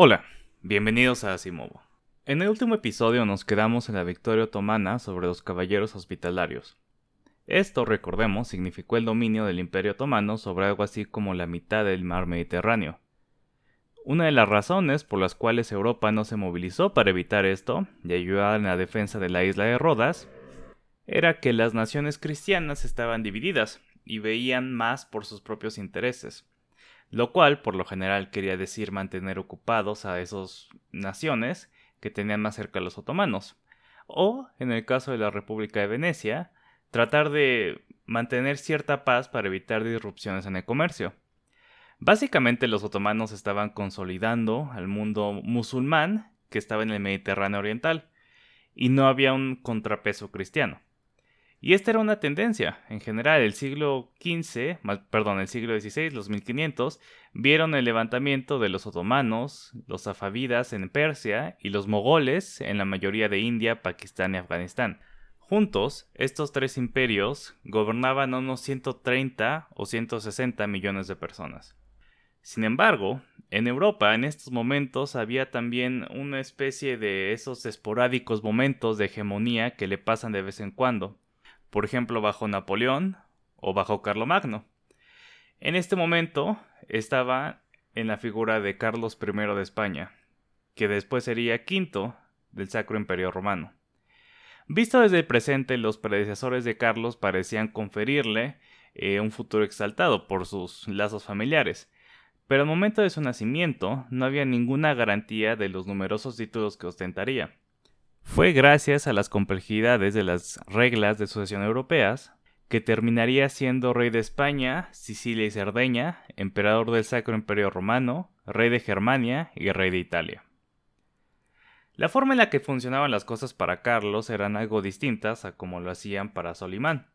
Hola, bienvenidos a Asimovo. En el último episodio nos quedamos en la victoria otomana sobre los caballeros hospitalarios. Esto, recordemos, significó el dominio del Imperio otomano sobre algo así como la mitad del mar Mediterráneo. Una de las razones por las cuales Europa no se movilizó para evitar esto y ayudar en la defensa de la isla de Rodas era que las naciones cristianas estaban divididas y veían más por sus propios intereses lo cual por lo general quería decir mantener ocupados a esas naciones que tenían más cerca a los otomanos, o, en el caso de la República de Venecia, tratar de mantener cierta paz para evitar disrupciones en el comercio. Básicamente los otomanos estaban consolidando al mundo musulmán que estaba en el Mediterráneo Oriental, y no había un contrapeso cristiano. Y esta era una tendencia. En general, el siglo XV, perdón, el siglo XVI, los 1500, vieron el levantamiento de los otomanos, los safavidas en Persia y los mogoles en la mayoría de India, Pakistán y Afganistán. Juntos, estos tres imperios gobernaban unos 130 o 160 millones de personas. Sin embargo, en Europa en estos momentos había también una especie de esos esporádicos momentos de hegemonía que le pasan de vez en cuando por ejemplo bajo Napoleón o bajo Carlomagno. En este momento estaba en la figura de Carlos I de España, que después sería quinto del Sacro Imperio Romano. Visto desde el presente, los predecesores de Carlos parecían conferirle eh, un futuro exaltado por sus lazos familiares, pero al momento de su nacimiento no había ninguna garantía de los numerosos títulos que ostentaría. Fue gracias a las complejidades de las reglas de sucesión europeas que terminaría siendo rey de España, Sicilia y Cerdeña, emperador del Sacro Imperio Romano, rey de Germania y rey de Italia. La forma en la que funcionaban las cosas para Carlos eran algo distintas a como lo hacían para Solimán.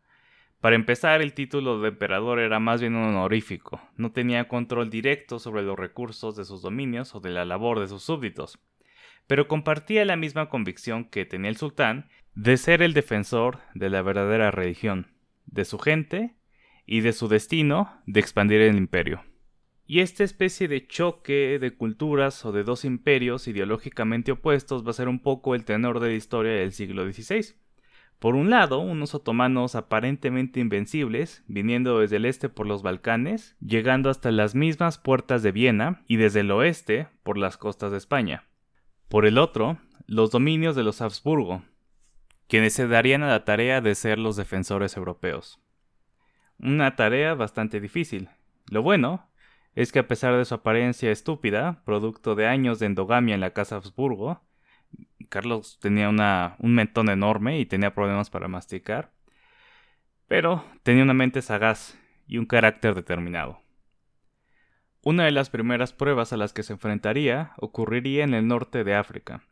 Para empezar, el título de emperador era más bien un honorífico, no tenía control directo sobre los recursos de sus dominios o de la labor de sus súbditos pero compartía la misma convicción que tenía el sultán de ser el defensor de la verdadera religión, de su gente y de su destino de expandir el imperio. Y esta especie de choque de culturas o de dos imperios ideológicamente opuestos va a ser un poco el tenor de la historia del siglo XVI. Por un lado, unos otomanos aparentemente invencibles, viniendo desde el este por los Balcanes, llegando hasta las mismas puertas de Viena, y desde el oeste por las costas de España. Por el otro, los dominios de los Habsburgo, quienes se darían a la tarea de ser los defensores europeos. Una tarea bastante difícil. Lo bueno es que a pesar de su apariencia estúpida, producto de años de endogamia en la casa Habsburgo, Carlos tenía un mentón enorme y tenía problemas para masticar, pero tenía una mente sagaz y un carácter determinado. Una de las primeras pruebas a las que se enfrentaría ocurriría en el norte de África.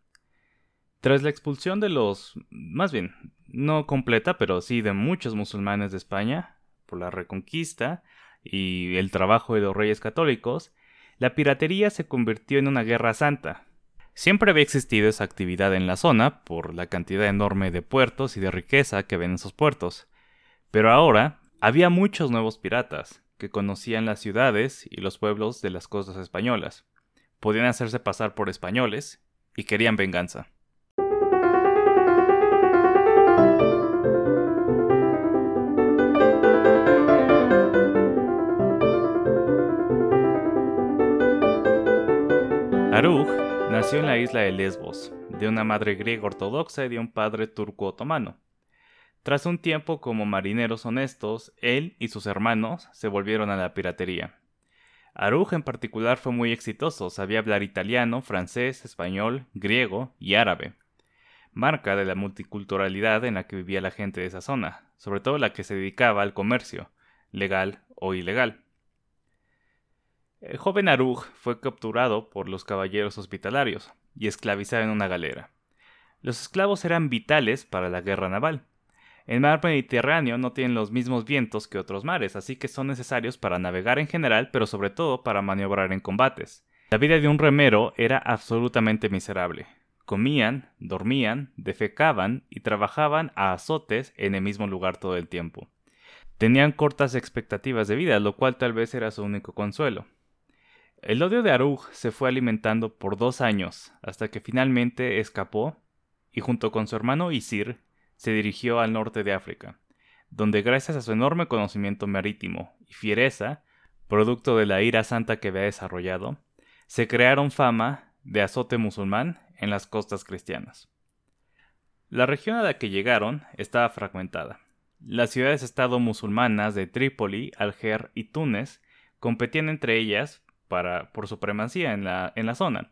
Tras la expulsión de los, más bien, no completa, pero sí de muchos musulmanes de España, por la reconquista y el trabajo de los reyes católicos, la piratería se convirtió en una guerra santa. Siempre había existido esa actividad en la zona por la cantidad enorme de puertos y de riqueza que ven esos puertos. Pero ahora había muchos nuevos piratas, que conocían las ciudades y los pueblos de las costas españolas. Podían hacerse pasar por españoles y querían venganza. Aruj nació en la isla de Lesbos, de una madre griega ortodoxa y de un padre turco otomano. Tras un tiempo como marineros honestos, él y sus hermanos se volvieron a la piratería. Aruj en particular fue muy exitoso, sabía hablar italiano, francés, español, griego y árabe, marca de la multiculturalidad en la que vivía la gente de esa zona, sobre todo la que se dedicaba al comercio, legal o ilegal. El joven Aruj fue capturado por los caballeros hospitalarios y esclavizado en una galera. Los esclavos eran vitales para la guerra naval, el mar Mediterráneo no tiene los mismos vientos que otros mares, así que son necesarios para navegar en general, pero sobre todo para maniobrar en combates. La vida de un remero era absolutamente miserable. Comían, dormían, defecaban y trabajaban a azotes en el mismo lugar todo el tiempo. Tenían cortas expectativas de vida, lo cual tal vez era su único consuelo. El odio de Aruj se fue alimentando por dos años, hasta que finalmente escapó y junto con su hermano Isir se dirigió al norte de África, donde gracias a su enorme conocimiento marítimo y fiereza, producto de la ira santa que había desarrollado, se crearon fama de azote musulmán en las costas cristianas. La región a la que llegaron estaba fragmentada. Las ciudades-estado musulmanas de Trípoli, Alger y Túnez competían entre ellas por supremacía en la, en la zona,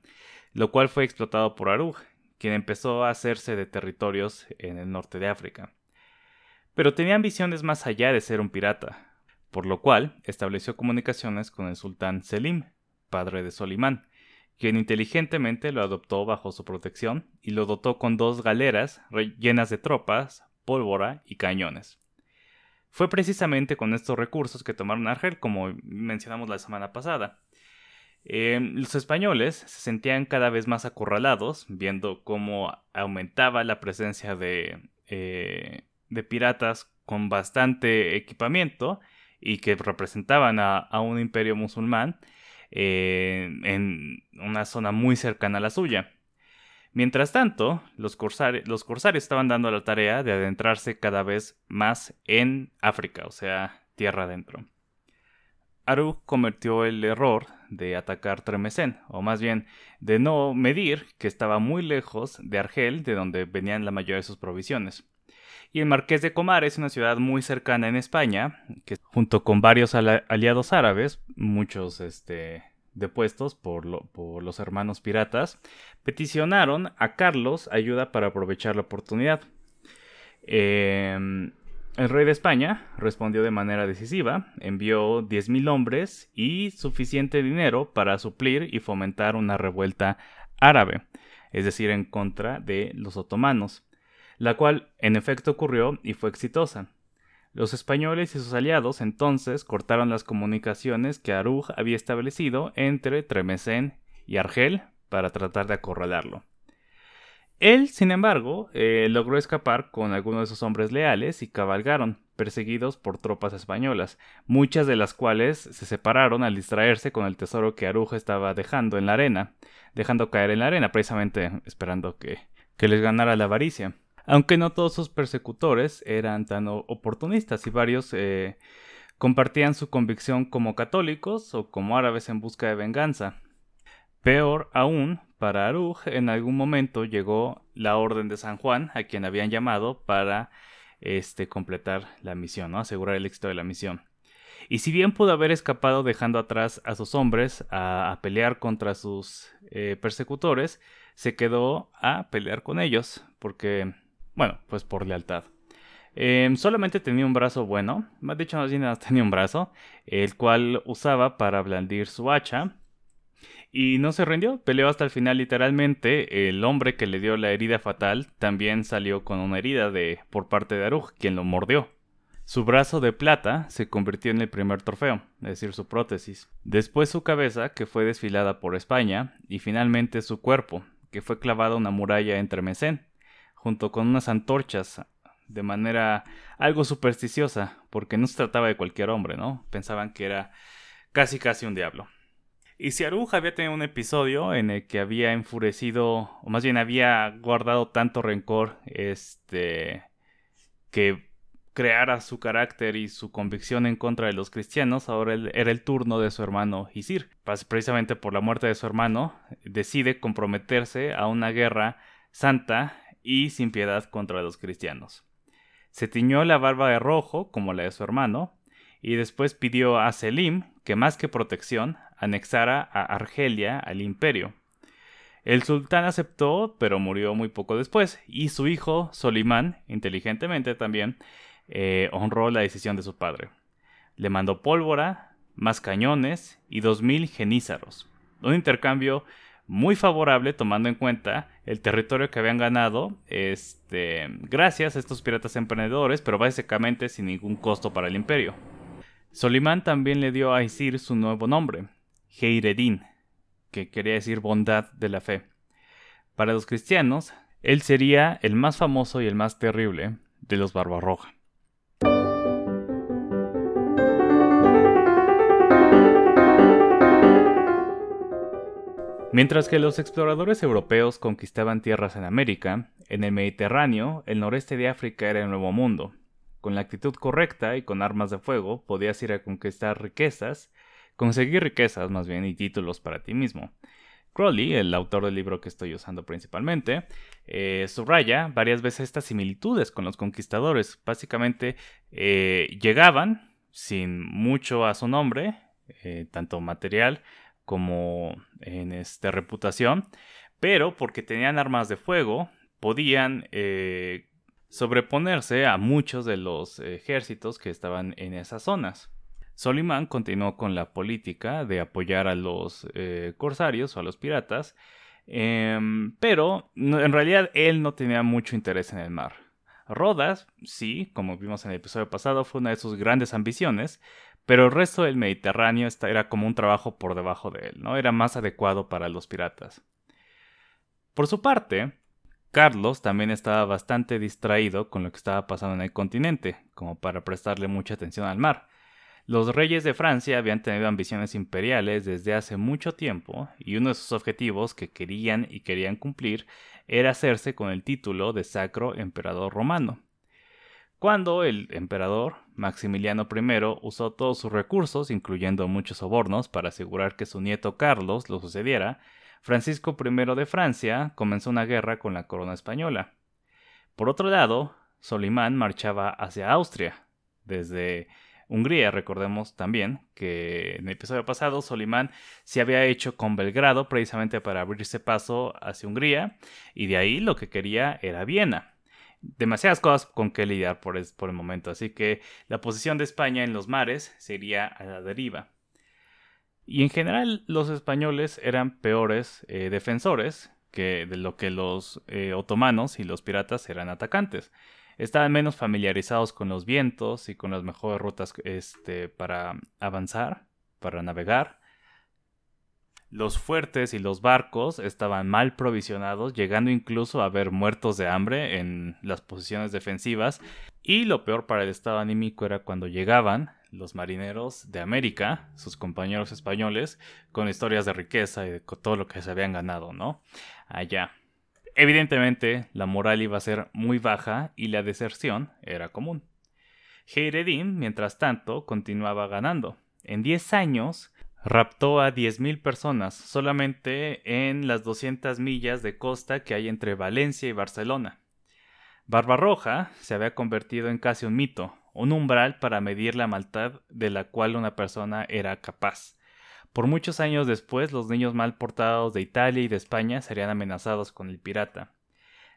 lo cual fue explotado por Aruj, quien empezó a hacerse de territorios en el norte de África. Pero tenía ambiciones más allá de ser un pirata, por lo cual estableció comunicaciones con el sultán Selim, padre de Solimán, quien inteligentemente lo adoptó bajo su protección y lo dotó con dos galeras llenas de tropas, pólvora y cañones. Fue precisamente con estos recursos que tomaron Argel, como mencionamos la semana pasada. Em, los españoles se sentían cada vez más acorralados, viendo cómo aumentaba la presencia de, eh, piratas con bastante equipamiento y que representaban a, un imperio musulmán eh, en una zona muy cercana a la suya. Mientras tanto, los, los corsarios estaban dando la tarea de adentrarse cada vez más en África, o sea, tierra adentro. Aru cometió el error de atacar Tremesen, o más bien de no medir que estaba muy lejos de Argel, de donde venían la mayoría de sus provisiones. Y el Marqués de Comar es una ciudad muy cercana en España, que junto con varios aliados árabes, muchos este, depuestos por, por los hermanos piratas, peticionaron a Carlos ayuda para aprovechar la oportunidad. Em, el rey de España respondió de manera decisiva, envió 10.000 hombres y suficiente dinero para suplir y fomentar una revuelta árabe, es decir, en contra de los otomanos, la cual en efecto ocurrió y fue exitosa. Los españoles y sus aliados entonces cortaron las comunicaciones que Aruj había establecido entre Tremesen y Argel para tratar de acorralarlo. Él, sin embargo, eh, logró escapar con algunos de sus hombres leales y cabalgaron, perseguidos por tropas españolas, muchas de las cuales se separaron al distraerse con el tesoro que Aruj estaba dejando en la arena, dejando caer en la arena, precisamente esperando que, que les ganara la avaricia aunque no todos sus persecutores eran tan oportunistas y varios eh, compartían su convicción como católicos o como árabes en busca de venganza. Peor aún, para Aruj en algún momento llegó la Orden de San Juan, a quien habían llamado para este, completar la misión, asegurar el éxito de la misión. Y si bien pudo haber escapado dejando atrás a sus hombres a, pelear contra sus eh, persecutores, se quedó a pelear con ellos, porque bueno, pues por lealtad. Em, solamente tenía un brazo bueno, más dicho, no tenía un brazo, el cual usaba para blandir su hacha. Y no se rindió, peleó hasta el final literalmente. El hombre que le dio la herida fatal también salió con una herida de por parte de Aruj, quien lo mordió. Su brazo de plata se convirtió en el primer trofeo, es decir, su prótesis. Después su cabeza, que fue desfilada por España, y finalmente su cuerpo, que fue clavado a una muralla entre Mesén junto con unas antorchas de manera algo supersticiosa, porque no se trataba de cualquier hombre, ¿no? Pensaban que era casi casi un diablo. Y si Aruja había tenido un episodio en el que había enfurecido, o más bien había guardado tanto rencor, este, que creara su carácter y su convicción en contra de los cristianos, ahora era el turno de su hermano Isir. Precisamente por la muerte de su hermano, decide comprometerse a una guerra santa y sin piedad contra los cristianos. Se tiñó la barba de rojo, como la de su hermano, y después pidió a Selim que más que protección anexara a Argelia al imperio. El sultán aceptó, pero murió muy poco después, y su hijo, Solimán, inteligentemente también, eh, honró la decisión de su padre. Le mandó pólvora, más cañones y dos mil genízaros. Un intercambio muy favorable tomando en cuenta el territorio que habían ganado este, gracias a estos piratas emprendedores, pero básicamente sin ningún costo para el imperio. Solimán también le dio a Isir su nuevo nombre, Heiredin, que quería decir bondad de la fe. Para los cristianos, él sería el más famoso y el más terrible de los Barbarroja. Mientras que los exploradores europeos conquistaban tierras en América, en el Mediterráneo, el noreste de África era el nuevo mundo. Con la actitud correcta y con armas de fuego podías ir a conquistar riquezas, conseguir riquezas más bien y títulos para ti mismo. Crowley, el autor del libro que estoy usando principalmente, eh, subraya varias veces estas similitudes con los conquistadores. Básicamente eh, llegaban sin mucho a su nombre, eh, tanto material como en este, reputación, pero porque tenían armas de fuego, podían sobreponerse a muchos de los ejércitos que estaban en esas zonas. Solimán continuó con la política de apoyar a los eh, corsarios o a los piratas, em, pero en realidad él no tenía mucho interés en el mar. Rodas, sí, como vimos en el episodio pasado, fue una de sus grandes ambiciones, pero el resto del Mediterráneo era como un trabajo por debajo de él, ¿no? Era más adecuado para los piratas. Por su parte, Carlos también estaba bastante distraído con lo que estaba pasando en el continente, como para prestarle mucha atención al mar. Los reyes de Francia habían tenido ambiciones imperiales desde hace mucho tiempo, y uno de sus objetivos que querían y querían cumplir era hacerse con el título de Sacro Emperador Romano. Cuando el emperador Maximiliano I usó todos sus recursos, incluyendo muchos sobornos, para asegurar que su nieto Carlos lo sucediera, Francisco I de Francia comenzó una guerra con la corona española. Por otro lado, Solimán marchaba hacia Austria. Desde Hungría, recordemos también que en el episodio pasado Solimán se había hecho con Belgrado precisamente para abrirse paso hacia Hungría, y de ahí lo que quería era Viena demasiadas cosas con que lidiar por, el momento, así que la posición de España en los mares sería a la deriva. Y en general los españoles eran peores eh, defensores que de lo que los eh, otomanos y los piratas eran atacantes. Estaban menos familiarizados con los vientos y con las mejores rutas este, para avanzar, para navegar. Los fuertes y los barcos estaban mal provisionados, llegando incluso a haber muertos de hambre en las posiciones defensivas. Y lo peor para el estado anímico era cuando llegaban los marineros de América, sus compañeros españoles, con historias de riqueza y de todo lo que se habían ganado, ¿no? Allá. Evidentemente, la moral iba a ser muy baja y la deserción era común. Heiredin, mientras tanto, continuaba ganando. En 10 años, raptó a 10.000 personas solamente en las 200 millas de costa que hay entre Valencia y Barcelona. Barbarroja se había convertido en casi un mito, un umbral para medir la maldad de la cual una persona era capaz. Por muchos años después, los niños mal portados de Italia y de España serían amenazados con el pirata.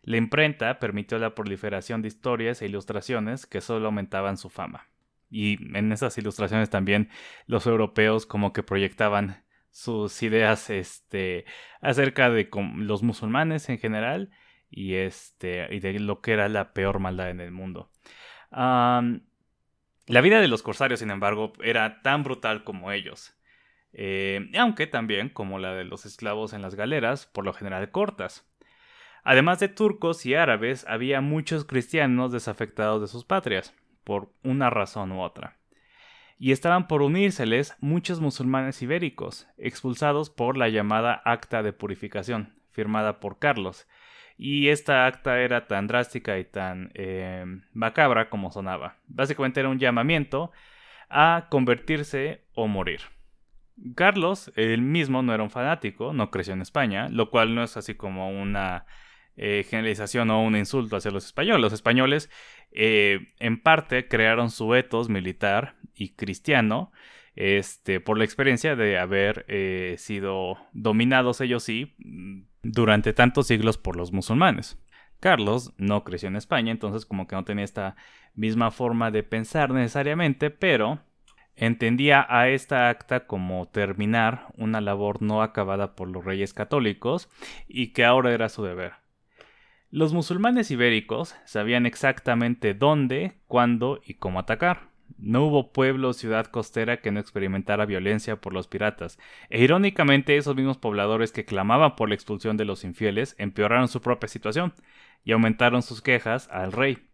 La imprenta permitió la proliferación de historias e ilustraciones que solo aumentaban su fama. Y en esas ilustraciones también los europeos como que proyectaban sus ideas este, acerca de los musulmanes en general y, este, y de lo que era la peor maldad en el mundo. la vida de los corsarios, sin embargo, era tan brutal como ellos. Eh, aunque también como la de los esclavos en las galeras, por lo general cortas. Además de turcos y árabes, había muchos cristianos desafectados de sus patrias por una razón u otra. Y estaban por unírseles muchos musulmanes ibéricos, expulsados por la llamada Acta de Purificación, firmada por Carlos, y esta acta era tan drástica y tan eh, macabra como sonaba. Básicamente era un llamamiento a convertirse o morir. Carlos, él mismo no era un fanático, no creció en España, lo cual no es así como una eh, generalización o un insulto hacia los españoles. Los españoles eh, en parte crearon su etos militar y cristiano este, por la experiencia de haber eh, sido dominados ellos sí durante tantos siglos por los musulmanes. Carlos no creció en España, entonces como que no tenía esta misma forma de pensar necesariamente, pero entendía a esta acta como terminar una labor no acabada por los reyes católicos y que ahora era su deber. Los musulmanes ibéricos sabían exactamente dónde, cuándo y cómo atacar. No hubo pueblo o ciudad costera que no experimentara violencia por los piratas, e irónicamente esos mismos pobladores que clamaban por la expulsión de los infieles empeoraron su propia situación y aumentaron sus quejas al rey.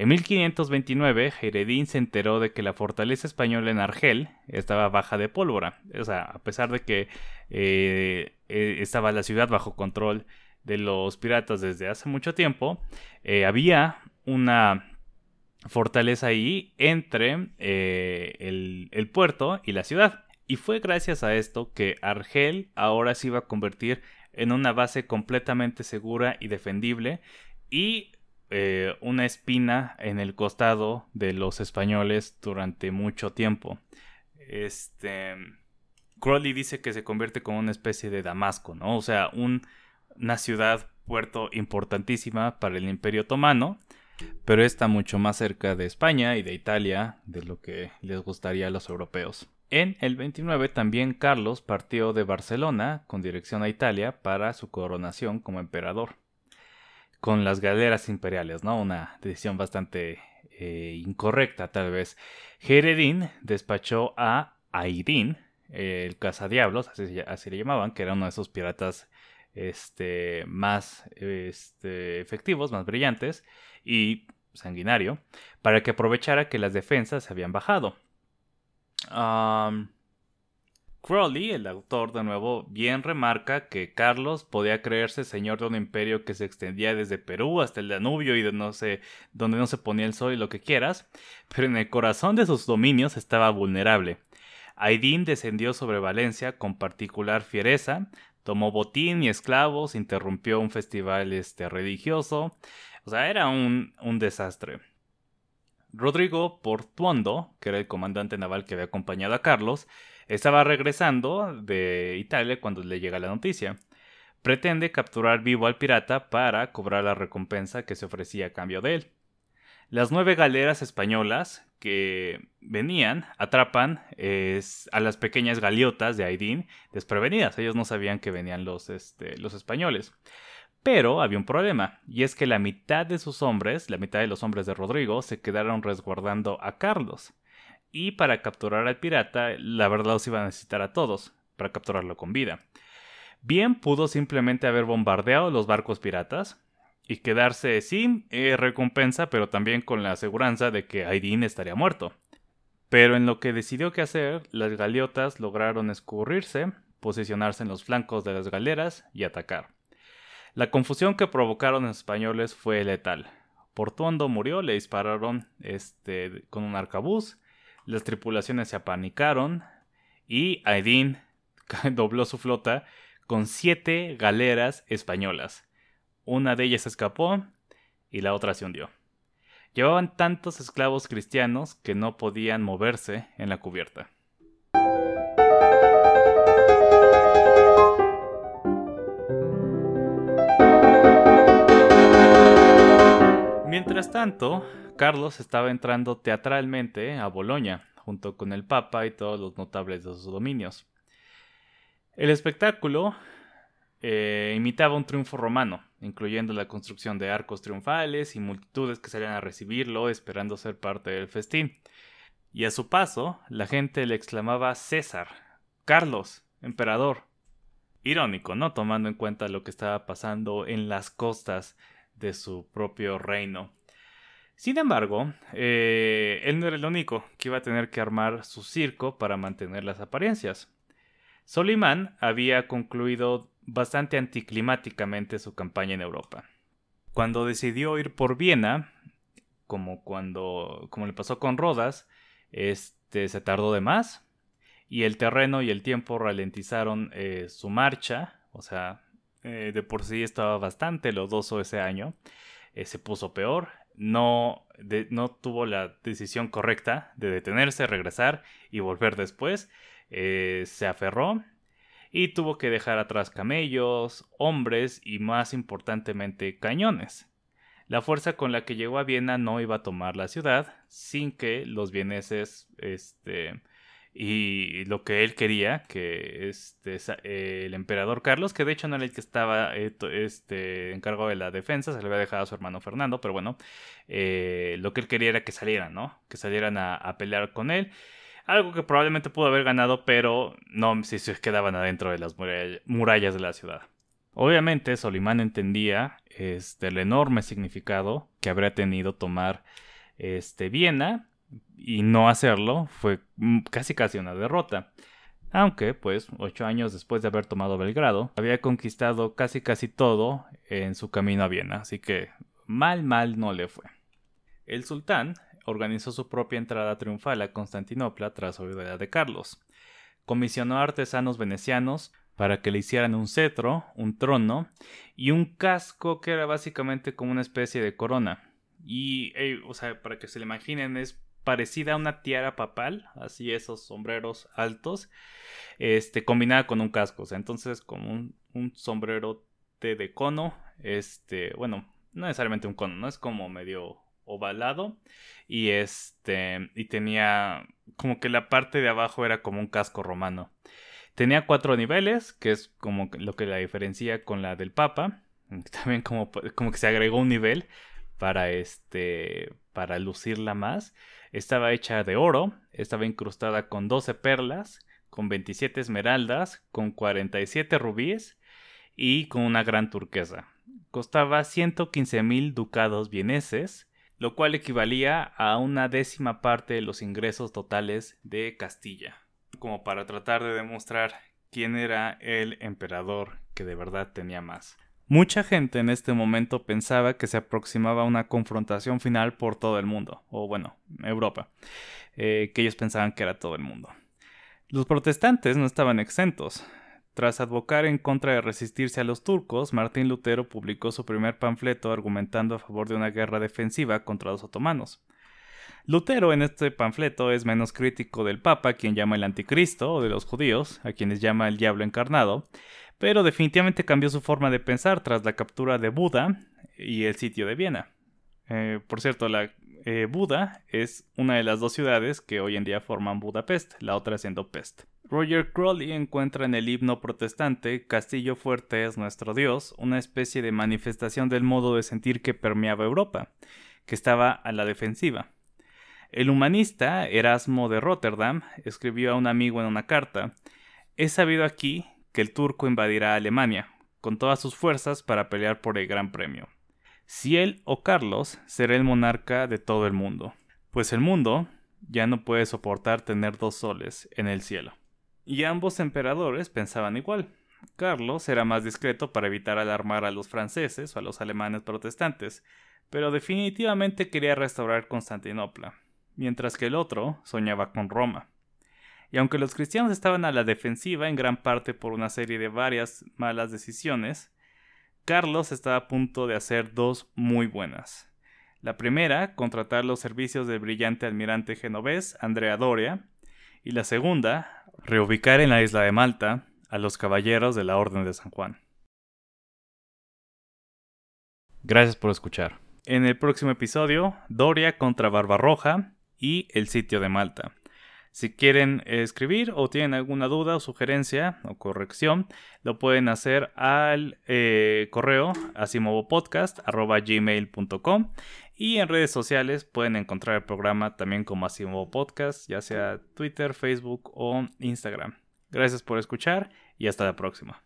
En 1529, Jeredín se enteró de que la fortaleza española en Argel estaba baja de pólvora. O sea, a pesar de que eh, eh, estaba la ciudad bajo control de los piratas desde hace mucho tiempo, eh, había una fortaleza ahí entre eh, el, puerto y la ciudad. Y fue gracias a esto que Argel ahora se iba a convertir en una base completamente segura y defendible y eh, una espina en el costado de los españoles durante mucho tiempo. Este. Crowley dice que se convierte como una especie de Damasco, ¿no? O sea, una ciudad puerto importantísima para el Imperio Otomano pero está mucho más cerca de España y de Italia de lo que les gustaría a los europeos. En el 29 también Carlos partió de Barcelona con dirección a Italia para su coronación como emperador. Con las galeras imperiales, ¿no? Una decisión bastante eh, incorrecta tal vez. Jeredín despachó a Aidín, el cazadiablos, así, así le llamaban, que era uno de esos piratas este, más este, efectivos, más brillantes, y sanguinario para que aprovechara que las defensas se habían bajado. Crowley, el autor de nuevo, bien remarca que Carlos podía creerse señor de un imperio que se extendía desde Perú hasta el Danubio y de no sé donde no se ponía el sol y lo que quieras, pero en el corazón de sus dominios estaba vulnerable. Aidín descendió sobre Valencia con particular fiereza, tomó botín y esclavos, interrumpió un festival este, religioso, o sea, era un, desastre. Rodrigo Portuondo, que era el comandante naval que había acompañado a Carlos, estaba regresando de Italia cuando le llega la noticia. Pretende capturar vivo al pirata para cobrar la recompensa que se ofrecía a cambio de él. Las nueve galeras españolas que venían atrapan a las pequeñas galiotas de Aidín desprevenidas. Ellos no sabían que venían los, este, los españoles. Pero había un problema, y es que la mitad de sus hombres, la mitad de los hombres de Rodrigo, se quedaron resguardando a Carlos. Y para capturar al pirata, la verdad los iba a necesitar a todos, para capturarlo con vida. Bien pudo simplemente haber bombardeado los barcos piratas y quedarse sin eh, recompensa, pero también con la aseguranza de que Aidin estaría muerto. Pero en lo que decidió qué hacer, las galiotas lograron escurrirse, posicionarse en los flancos de las galeras y atacar. La confusión que provocaron los españoles fue letal. Portuondo murió, le dispararon este, con un arcabuz, las tripulaciones se apanicaron y Aidin dobló su flota con siete galeras españolas. Una de ellas escapó y la otra se hundió. Llevaban tantos esclavos cristianos que no podían moverse en la cubierta. Mientras tanto, Carlos estaba entrando teatralmente a Bolonia, junto con el Papa y todos los notables de sus dominios. El espectáculo eh, imitaba un triunfo romano, incluyendo la construcción de arcos triunfales y multitudes que salían a recibirlo esperando ser parte del festín. Y a su paso, la gente le exclamaba César, Carlos, emperador. Irónico, ¿no? Tomando en cuenta lo que estaba pasando en las costas de su propio reino. Sin embargo, eh, él no era el único que iba a tener que armar su circo para mantener las apariencias. Solimán había concluido bastante anticlimáticamente su campaña en Europa. Cuando decidió ir por Viena, como cuando como le pasó con Rodas, este se tardó de más y el terreno y el tiempo ralentizaron eh, su marcha, o sea, eh, de por sí estaba bastante lodoso ese año, se puso peor, no, no tuvo la decisión correcta de detenerse, regresar y volver después, eh, se aferró y tuvo que dejar atrás camellos, hombres y más importantemente cañones. La fuerza con la que llegó a Viena no iba a tomar la ciudad sin que los vieneses este, y lo que él quería, que este, el emperador Carlos, que de hecho no era el que estaba eh, este, encargado de la defensa, se le había dejado a su hermano Fernando, pero bueno, eh, lo que él quería era que salieran, ¿no? Que salieran a, pelear con él. Algo que probablemente pudo haber ganado, pero no si se quedaban adentro de las murallas de la ciudad. Obviamente, Solimán entendía este, el enorme significado que habría tenido tomar este, Viena y no hacerlo fue casi casi una derrota. Aunque, pues, ocho años después de haber tomado Belgrado, había conquistado casi casi todo en su camino a Viena, así que mal mal no le fue. El sultán organizó su propia entrada triunfal a Constantinopla tras oír de Carlos. Comisionó a artesanos venecianos para que le hicieran un cetro, un trono y un casco que era básicamente como una especie de corona. Y, o sea, para que se le imaginen, es parecida a una tiara papal, así esos sombreros altos, este, combinada con un casco, entonces como un, un sombrero de cono, este, bueno, no necesariamente un cono, no es como medio ovalado y este y tenía como que la parte de abajo era como un casco romano. Tenía cuatro niveles, que es como lo que la diferencia con la del Papa. También como, como que se agregó un nivel para este para lucirla más. Estaba hecha de oro, estaba incrustada con 12 perlas, con 27 esmeraldas, con 47 rubíes y con una gran turquesa. Costaba 115 mil ducados vieneses, lo cual equivalía a una décima parte de los ingresos totales de Castilla como para tratar de demostrar quién era el emperador que de verdad tenía más. Mucha gente en este momento pensaba que se aproximaba una confrontación final por todo el mundo, o bueno, Europa, eh, que ellos pensaban que era todo el mundo. Los protestantes no estaban exentos. Tras advocar en contra de resistirse a los turcos, Martín Lutero publicó su primer panfleto argumentando a favor de una guerra defensiva contra los otomanos. Lutero en este panfleto es menos crítico del Papa, quien llama el anticristo, o de los judíos, a quienes llama el diablo encarnado, pero definitivamente cambió su forma de pensar tras la captura de Buda y el sitio de Viena. Eh, por cierto, la eh, Buda es una de las dos ciudades que hoy en día forman Budapest, la otra siendo Pest. Roger Crowley encuentra en el himno protestante Castillo fuerte es nuestro Dios, una especie de manifestación del modo de sentir que permeaba Europa, que estaba a la defensiva. El humanista Erasmo de Rotterdam escribió a un amigo en una carta, He sabido aquí que el turco invadirá Alemania, con todas sus fuerzas para pelear por el Gran Premio. Si él o Carlos será el monarca de todo el mundo, pues el mundo ya no puede soportar tener dos soles en el cielo. Y ambos emperadores pensaban igual. Carlos era más discreto para evitar alarmar a los franceses o a los alemanes protestantes, pero definitivamente quería restaurar Constantinopla mientras que el otro soñaba con Roma. Y aunque los cristianos estaban a la defensiva en gran parte por una serie de varias malas decisiones, Carlos estaba a punto de hacer dos muy buenas. La primera, contratar los servicios del brillante almirante genovés Andrea Doria, y la segunda, reubicar en la isla de Malta a los caballeros de la Orden de San Juan. Gracias por escuchar. En el próximo episodio, Doria contra Barbarroja y el sitio de Malta. Si quieren escribir o tienen alguna duda o sugerencia o corrección, lo pueden hacer al eh, correo asimovopodcast.gmail.com y en redes sociales pueden encontrar el programa también como Asimovo Podcast, ya sea Twitter, Facebook o Instagram. Gracias por escuchar y hasta la próxima.